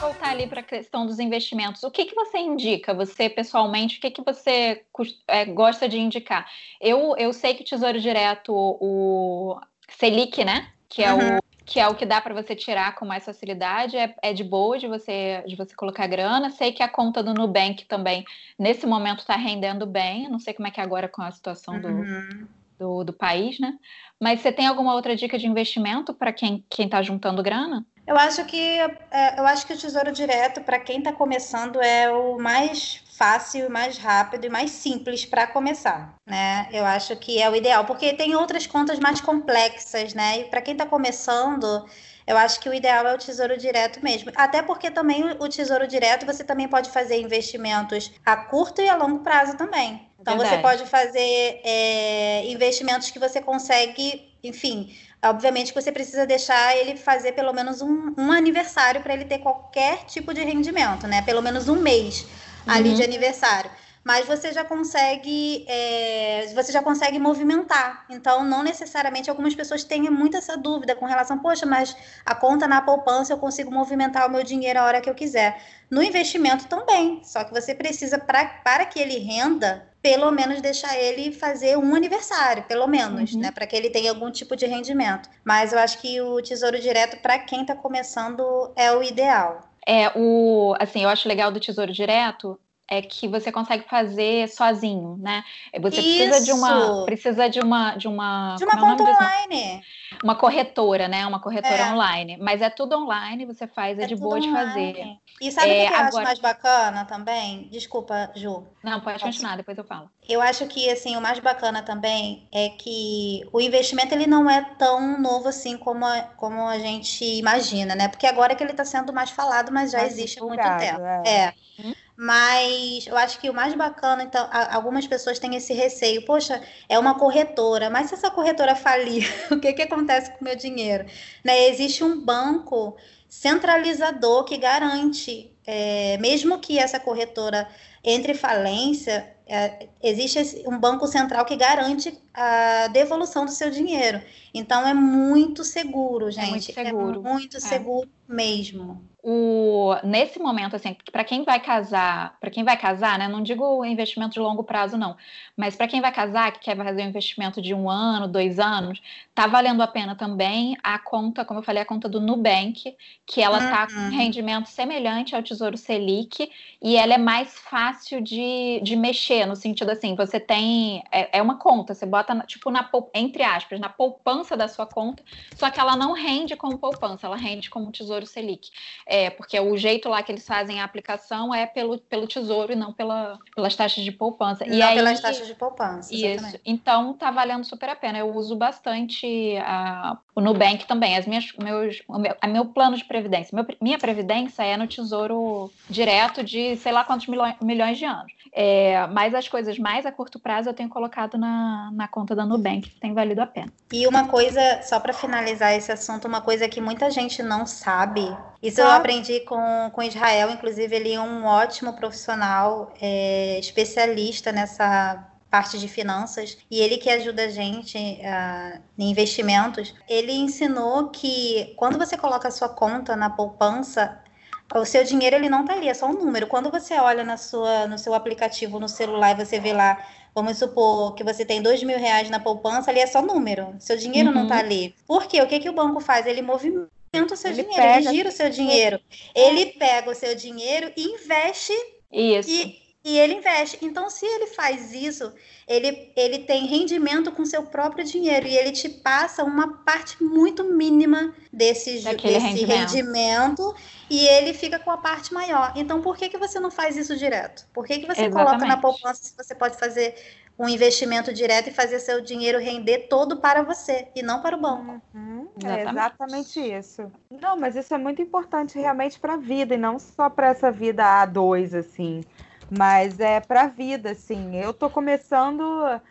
Voltar ali para a questão dos investimentos. O que, que você indica, você pessoalmente, o que, que você é, gosta de indicar? Eu, eu sei que Tesouro Direto, o Selic, né? Que é uhum. o que é o que dá para você tirar com mais facilidade, é, é, de boa de você, de você colocar grana. Sei que a conta do Nubank também, nesse momento, está rendendo bem. Não sei como é que é agora com a situação uhum. do, do, do, país, né? Mas você tem alguma outra dica de investimento para quem está juntando grana? Eu acho que é, eu acho que o Tesouro Direto para quem está começando é o mais fácil, mais rápido e mais simples para começar, né? Eu acho que é o ideal, porque tem outras contas mais complexas, né? E para quem está começando, eu acho que o ideal é o Tesouro Direto mesmo. Até porque também o Tesouro Direto você também pode fazer investimentos a curto e a longo prazo também. Então Verdade. você pode fazer é, investimentos que você consegue, enfim, Obviamente que você precisa deixar ele fazer pelo menos um, um aniversário para ele ter qualquer tipo de rendimento, né? Pelo menos um mês ali de uhum. aniversário. Mas você já consegue, é, você já consegue movimentar. Então, não necessariamente algumas pessoas têm muito essa dúvida com relação, poxa, mas a conta na poupança eu consigo movimentar o meu dinheiro a hora que eu quiser. No investimento também, só que você precisa, pra, para que ele renda, pelo menos deixar ele fazer um aniversário, pelo menos, uhum. né, para que ele tenha algum tipo de rendimento. Mas eu acho que o Tesouro Direto para quem está começando é o ideal. É o, assim, eu acho legal do Tesouro Direto é que você consegue fazer sozinho, né? Você Isso. precisa de uma precisa de uma de uma de uma é conta online. Uma corretora, né? Uma corretora é. online, mas é tudo online, você faz, é, é de boa online. de fazer. E sabe o é, que eu agora... acho mais bacana também? Desculpa, Ju. Não, pode continuar, depois eu falo. Eu acho que assim, o mais bacana também é que o investimento ele não é tão novo assim como a, como a gente imagina, né? Porque agora é que ele está sendo mais falado, mas já mais existe há muito tempo. É. é. Hum? Mas eu acho que o mais bacana, então, algumas pessoas têm esse receio. Poxa, é uma corretora, mas se essa corretora falir, [laughs] o que, que acontece com o meu dinheiro? Né? Existe um banco centralizador que garante, é, mesmo que essa corretora entre falência, é, existe um banco central que garante a devolução do seu dinheiro. Então é muito seguro, gente. É muito seguro. É muito seguro mesmo o, nesse momento, assim, para quem vai casar, para quem vai casar, né? Não digo investimento de longo prazo, não, mas para quem vai casar, que quer fazer um investimento de um ano, dois anos, tá valendo a pena também a conta, como eu falei, a conta do Nubank, que ela uhum. tá com um uhum. rendimento semelhante ao Tesouro Selic e ela é mais fácil de, de mexer, no sentido assim, você tem. É, é uma conta, você bota, tipo, na, entre aspas, na poupança da sua conta, só que ela não rende como poupança, ela rende como Tesouro Selic. É, porque o jeito lá que eles fazem a aplicação é pelo, pelo tesouro e não pela, pelas taxas de poupança. Não e aí, pelas taxas de poupança. Exatamente. Isso. Então tá valendo super a pena. Eu uso bastante a, o Nubank também. As minhas, meus, o meu, meu plano de previdência. Meu, minha previdência é no tesouro direto de sei lá quantos milhões, milhões de anos. É, mas as coisas mais a curto prazo eu tenho colocado na, na conta da Nubank, que tem valido a pena. E uma coisa, só para finalizar esse assunto, uma coisa que muita gente não sabe. Isso ah. eu aprendi com, com Israel, inclusive ele é um ótimo profissional, é, especialista nessa parte de finanças e ele que ajuda a gente uh, em investimentos, ele ensinou que quando você coloca a sua conta na poupança, o seu dinheiro ele não tá ali, é só um número. Quando você olha na sua, no seu aplicativo no celular e você vê lá, vamos supor que você tem dois mil reais na poupança, ali é só número. Seu dinheiro uhum. não tá uhum. ali. Por quê? O que, que o banco faz? Ele movimenta o seu ele dinheiro, pega... ele gira o seu dinheiro. Ele pega o seu dinheiro e investe. Isso. E, e ele investe. Então, se ele faz isso, ele, ele tem rendimento com seu próprio dinheiro e ele te passa uma parte muito mínima desse, desse rendimento. rendimento. e ele fica com a parte maior. Então, por que, que você não faz isso direto? Por que, que você Exatamente. coloca na poupança se você pode fazer um investimento direto e fazer seu dinheiro render todo para você e não para o banco? Uhum, é exatamente isso. Não, mas isso é muito importante realmente para a vida e não só para essa vida A2, assim. Mas é pra vida, assim. Eu tô começando.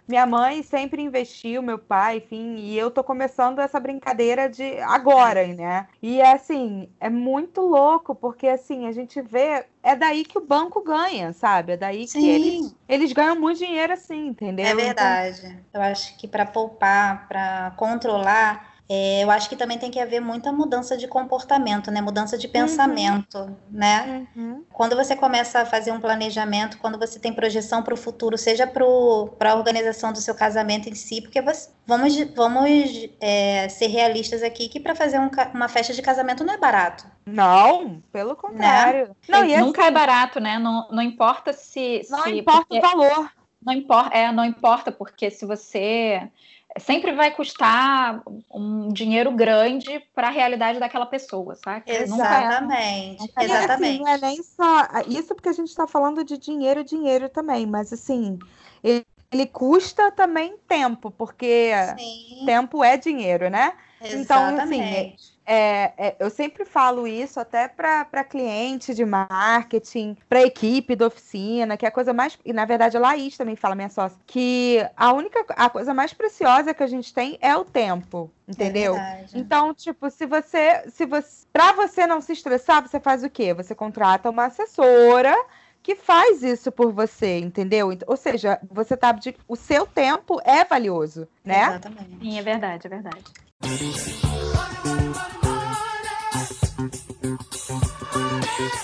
Minha mãe sempre investiu, meu pai, enfim, e eu tô começando essa brincadeira de agora, né? E é assim, é muito louco, porque assim, a gente vê. É daí que o banco ganha, sabe? É daí Sim. que eles, eles ganham muito dinheiro assim, entendeu? É verdade. Então... Eu acho que para poupar, para controlar, é, eu acho que também tem que haver muita mudança de comportamento, né? Mudança de uhum. pensamento, uhum. né? Uhum. Quando você começa a fazer um planejamento, quando você tem projeção para o futuro, seja para a organização do seu casamento em si, porque você, vamos, vamos é, ser realistas aqui que para fazer um, uma festa de casamento não é barato. Não, pelo contrário. Né? Não, e nunca assim, é barato, né? Não, não importa se. Não se, importa porque, o valor. Não importa, é, não importa, porque se você sempre vai custar um dinheiro grande para a realidade daquela pessoa, sabe? Exatamente. Nunca é, nunca Exatamente. Assim, não é nem só isso porque a gente está falando de dinheiro, dinheiro também, mas assim, ele, ele custa também tempo, porque Sim. tempo é dinheiro, né? Exatamente. Então, assim, é, é, eu sempre falo isso até para cliente de marketing, para equipe da oficina, que é a coisa mais. E na verdade a Laís também fala, minha sócia, que a única a coisa mais preciosa que a gente tem é o tempo. Entendeu? É então, tipo, se você. se você Pra você não se estressar, você faz o quê? Você contrata uma assessora que faz isso por você, entendeu? Ou seja, você tá o seu tempo é valioso, né? Exatamente. Sim, é verdade, é verdade.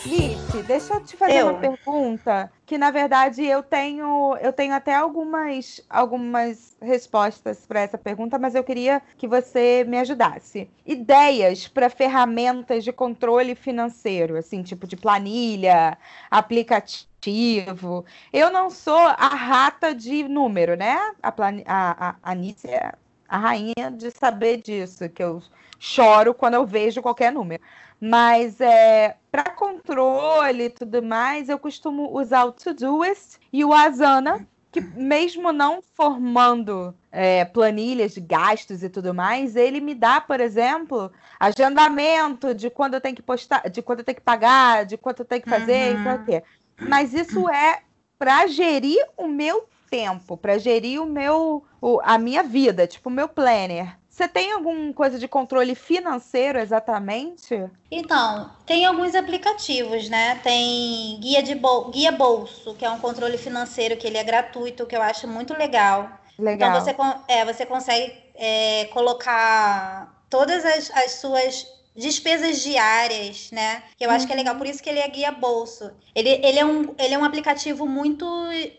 Lice, deixa eu te fazer Eu. uma pergunta que na verdade eu tenho eu tenho até algumas algumas respostas para essa pergunta, mas eu queria que você me ajudasse. Ideias para ferramentas de controle financeiro, assim, tipo de planilha, aplicativo. Eu não sou a rata de número, né? A, plani a, a, a Nice é a rainha de saber disso, que eu choro quando eu vejo qualquer número. Mas é, para controle e tudo mais, eu costumo usar o Todoist e o Asana, que mesmo não formando é, planilhas de gastos e tudo mais, ele me dá, por exemplo, agendamento de quando eu tenho que postar, de quando eu tenho que pagar, de quanto eu tenho que fazer, Uhum. e o quê. Mas isso é para gerir o meu tempo, para gerir o meu, o- a minha vida, tipo o meu planner. Você tem alguma coisa de controle financeiro exatamente? Então, tem alguns aplicativos, né? Tem guia de bol guia bolso, que é um controle financeiro que ele é gratuito, que eu acho muito legal. Legal. Então você, é, você consegue é, colocar todas as, as suas despesas diárias, né? Que eu acho que é legal, por isso que ele é guia bolso. Ele, ele, é, um, ele é um aplicativo muito,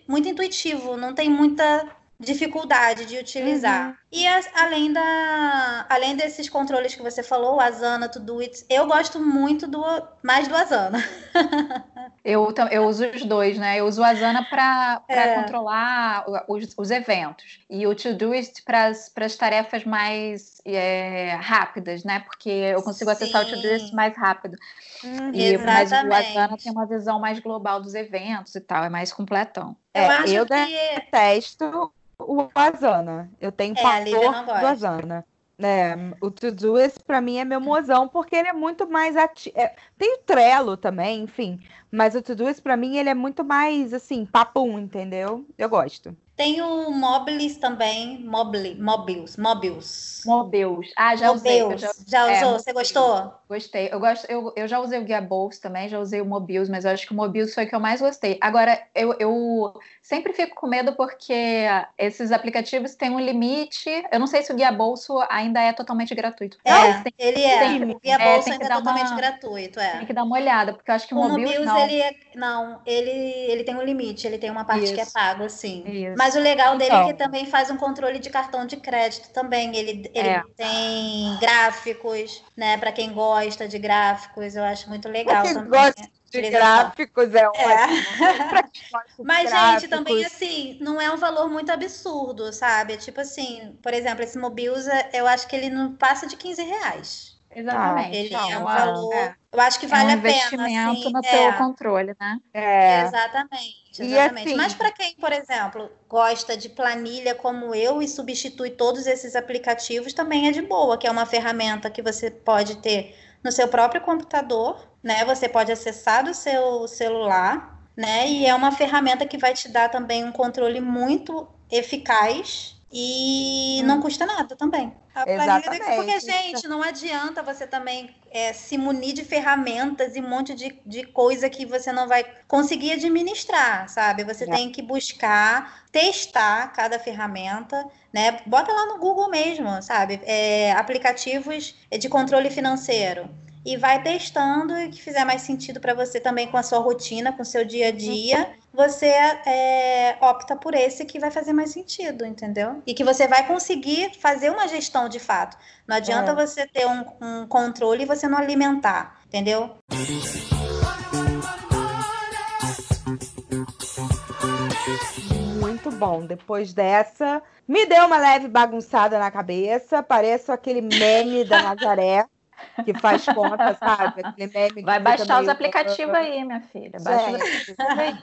muito intuitivo, não tem muita dificuldade de utilizar. Uhum. E além da além desses controles que você falou, o Asana, Todoist, eu gosto muito do mais do Asana. [laughs] Eu, eu uso os dois, né? Eu uso o Asana para É. controlar os, os eventos e o Todoist para as tarefas mais é, rápidas, né? Porque eu consigo acessar o Sim. Todoist mais rápido. Uhum. E, mas o. Asana tem uma visão mais global dos eventos e tal, é mais completão. Eu É, acho eu que detesto o Asana. Eu tenho É, pavor do. Asana. É, o Todoist pra mim é meu mozão porque ele é muito mais ativo. tem o Trello também, enfim, mas o Todoist pra mim ele é muito mais assim, papum, entendeu? Eu gosto. Tem o Mobilis também, Mobili, Mobius, Mobius. Mobius. Ah, já usei. Mobius. já- Já é, usou? Você gostou? Gostei. Eu, gosto, eu, eu já usei o Guia Bolsa também, já usei o Mobius, mas eu acho que o Mobius foi o que eu mais gostei. Agora, eu, eu sempre fico com medo porque esses aplicativos têm um limite. Eu não sei se o Guia Bolsa ainda é totalmente gratuito. É, tem, ele é. tem- o Guia é, Bolsa ainda é totalmente uma- gratuito, é. tem que dar uma olhada, porque eu acho que o, O Mobius, Mobius, não. ele é. Não, ele, ele tem um limite, ele tem uma parte que é Isso. pago, sim. Isso. Mas o legal dele é Então. que também faz um controle de cartão de crédito também. Ele, ele É. tem gráficos, né? Para quem gosta de gráficos, eu acho muito legal quem também. gosta né? De gráficos é ótimo. É. Gosta de [laughs] Mas, gente, gráficos. também assim, não é um valor muito absurdo, sabe? Tipo assim, por exemplo, esse Mobius, eu acho que ele não passa de 15 reais. Exatamente. Ele Não, é um é. valor. É. Eu acho que É vale um a pena. investimento assim, no é. teu controle, né? É. Exatamente, exatamente. assim- Mas para quem, por exemplo, gosta de planilha como eu e substitui todos esses aplicativos, também é de boa, que é uma ferramenta que você pode ter no seu próprio computador, né? Você pode acessar do seu celular, né? E é uma ferramenta que vai te dar também um controle muito eficaz e não custa nada também. A planilha tem que- Porque, Exatamente. gente, não adianta você também é, se munir de ferramentas e um monte de, de coisa que você não vai conseguir administrar, sabe? Você É. tem que buscar, testar cada ferramenta, né? Bota lá no Google mesmo, sabe? É, aplicativos de controle financeiro. E vai testando e que fizer mais sentido para você também com a sua rotina, com o seu dia a dia, você é, opta por esse que vai fazer mais sentido, entendeu? E que você vai conseguir fazer uma gestão de fato. Não adianta É. você ter um, um controle e você não alimentar, entendeu? Muito bom. Depois dessa, me deu uma leve bagunçada na cabeça. Pareço aquele meme da [laughs] Nazaré que faz conta, sabe? Aquele meme Vai baixar os meio- aplicativos aí, minha filha. Baixa os Gente,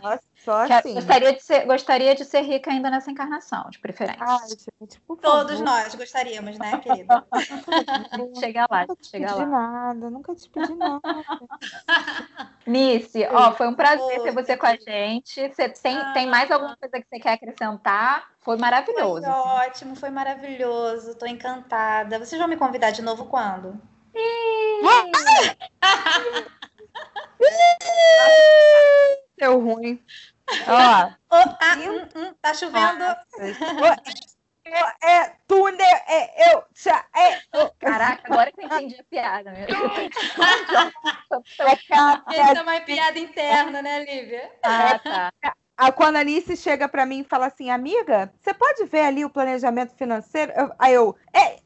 só, só assim. gostaria, de ser, gostaria de ser rica ainda nessa encarnação, de preferência. Ai, gente, por Todos favor. nós gostaríamos, né, querida? [laughs] Chega lá, Nunca te chega pedi lá. nada, nunca te pedi nada. [laughs] Nice, ó, foi um prazer ter você com a gente. Você tem, tem mais alguma coisa que você quer acrescentar? Foi maravilhoso. Foi ótimo, foi maravilhoso, tô encantada. Vocês vão me convidar de novo quando? Deu ruim. Ó, Oh, ah, hum, hum, tá chovendo. é, é túnel, é eu, já, é. eu. Caraca, agora que eu entendi a piada. Meu. Essa é uma piada interna, né, Lívia? Ah, tá. Quando a Alice chega para mim e fala assim, amiga, você pode ver ali o planejamento financeiro? Eu, aí eu. É, é,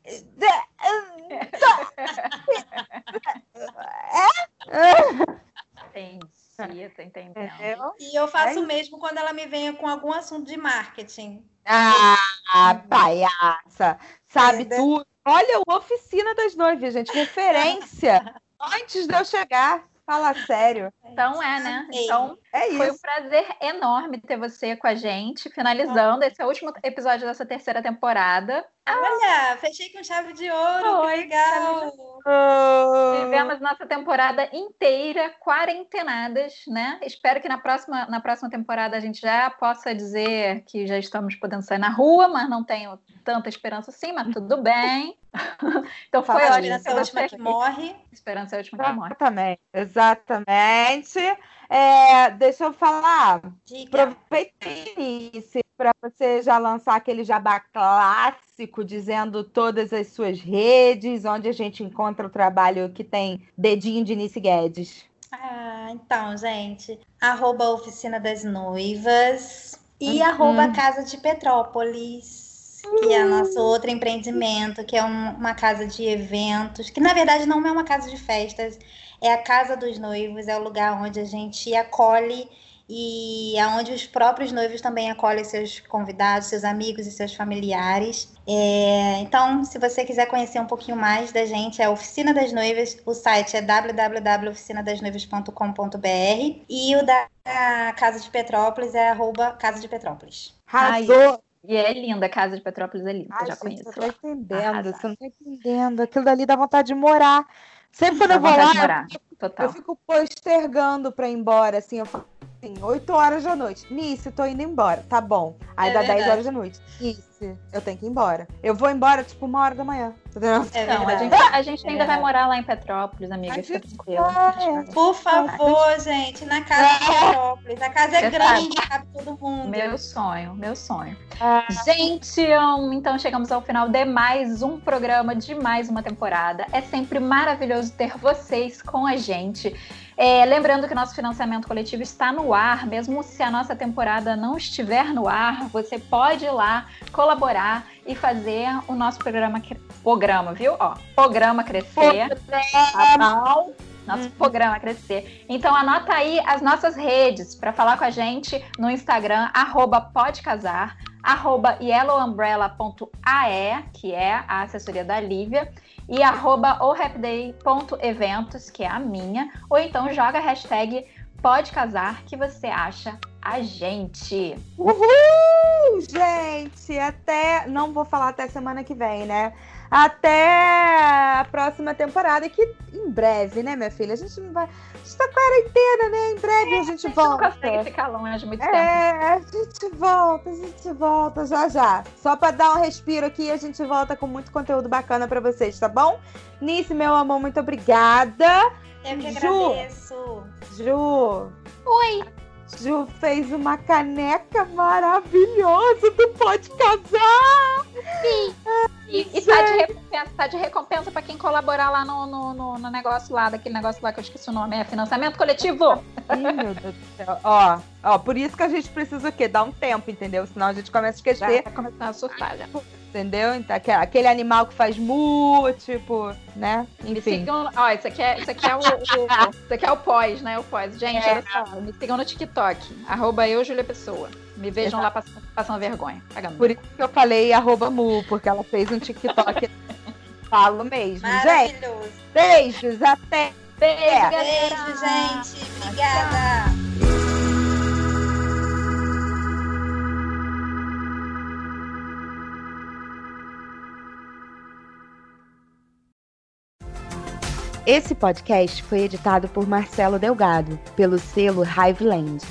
Entendi, tô entendendo. E eu faço é o mesmo quando ela me vem com algum assunto de marketing. Ah, palhaça! Sabe tudo. Olha, a oficina das noivas, gente, referência. [laughs] Antes de eu chegar. Fala sério. Então é, né? Então é foi um prazer enorme ter você com a gente, finalizando esse último episódio dessa terceira temporada. Olha, fechei com chave de ouro, foi, que legal. Vivemos nossa temporada inteira quarentenadas, né? Espero que na próxima, na próxima temporada a gente já possa dizer que já estamos podendo sair na rua, mas não tenho tanta esperança assim, mas tudo bem. [laughs] então foi Fala, ótimo. Esperança é a última que morre. Esperança é a última que morre. Exatamente, exatamente. É, deixa eu falar. Aproveitei isso para você já lançar aquele jabá clássico, dizendo todas as suas redes, onde a gente encontra o trabalho que tem dedinho de Nice Guedes. Ah, então, gente, arroba Oficina das Noivas e uhum. arroba Casa de Petrópolis que é nosso outro empreendimento, que é um, uma casa de eventos, que na verdade não é uma casa de festas, é a casa dos noivos, é o lugar onde a gente acolhe e aonde os próprios noivos também acolhem seus convidados, seus amigos e seus familiares. É, então, se você quiser conhecer um pouquinho mais da gente, é a Oficina das Noivas, o site é www.oficinadasnoivas.com.br e o da Casa de Petrópolis é arroba Casa de Petrópolis. Arrasou! E é linda, a Casa de Petrópolis é linda, Ai, já gente, conheço. Você tá entendendo, você não tá entendendo. Aquilo dali dá vontade de morar. Sempre quando dá eu vou lá, eu, eu, fico postergando pra ir embora, assim, eu falo assim, 8 horas da noite. Nisso, tô indo embora, tá bom. Aí é dá verdade. 10 horas da noite. Isso eu tenho que ir embora. Eu vou embora, tipo, uma hora da manhã. Entendeu? É não, a gente, [laughs] a gente ainda vai morar lá em Petrópolis, amiga. Fica tranquila. Por favor, gente, na casa de Petrópolis. A casa é grande, cabe todo mundo. Meu sonho, meu sonho. Ah. Gente, então chegamos ao final de mais um programa, de mais uma temporada. É sempre maravilhoso ter vocês com a gente. É, lembrando que o nosso financiamento coletivo está no ar, mesmo se a nossa temporada não estiver no ar, você pode ir lá colaborar e fazer o nosso programa, programa viu? Ó, programa crescer. Tá bom? Nosso uhum. programa crescer. Então anota aí as nossas redes para falar com a gente no Instagram, arroba podcasar, arroba yellowumbrella.ae, que é a assessoria da Lívia e arroba ohappyday.eventos, que é a minha, ou então joga a hashtag pode casar que você acha a gente. Uhul! Gente, até. Não vou falar até semana que vem, né? Até a próxima temporada, que em breve, né, minha filha? A gente não vai. A gente tá quarentena, né? Em breve é, a gente volta. A gente não consegue ficar longe muito é, tempo. É, a gente volta, a gente volta já já. Só pra dar um respiro aqui, a gente volta com muito conteúdo bacana pra vocês, tá bom? Nice, meu amor, muito obrigada. Eu que Ju, agradeço. Ju. Oi. Ju fez uma caneca maravilhosa do Pode Casar! Sim! E, e tá, de recompensa, tá de recompensa pra quem colaborar lá no, no, no, no, negócio lá, daquele negócio lá que eu esqueci o nome, é financiamento coletivo! Ih, meu Deus do céu. Ó, ó, por isso que a gente precisa o quê? Dar um tempo, entendeu? Senão a gente começa a esquecer. Já tá começando a surtar já entendeu? Então, aquele animal que faz mu, tipo, né? Enfim. Sigam, ó, isso aqui é, isso aqui é o, o, isso aqui é o pós, né? O pós. Gente, é. olha só, me sigam no TikTok, arroba eu, Julia Pessoa. Me vejam Exato. lá passando, passando vergonha. Pagando. Por isso que eu falei arroba mu, porque ela fez um TikTok. [laughs] Falo mesmo. Maravilhoso. Gente, beijos, até. Beijo, é. Beijo, gente. Obrigada. Esse podcast foi editado por Marcelo Delgado, pelo selo Hiveland.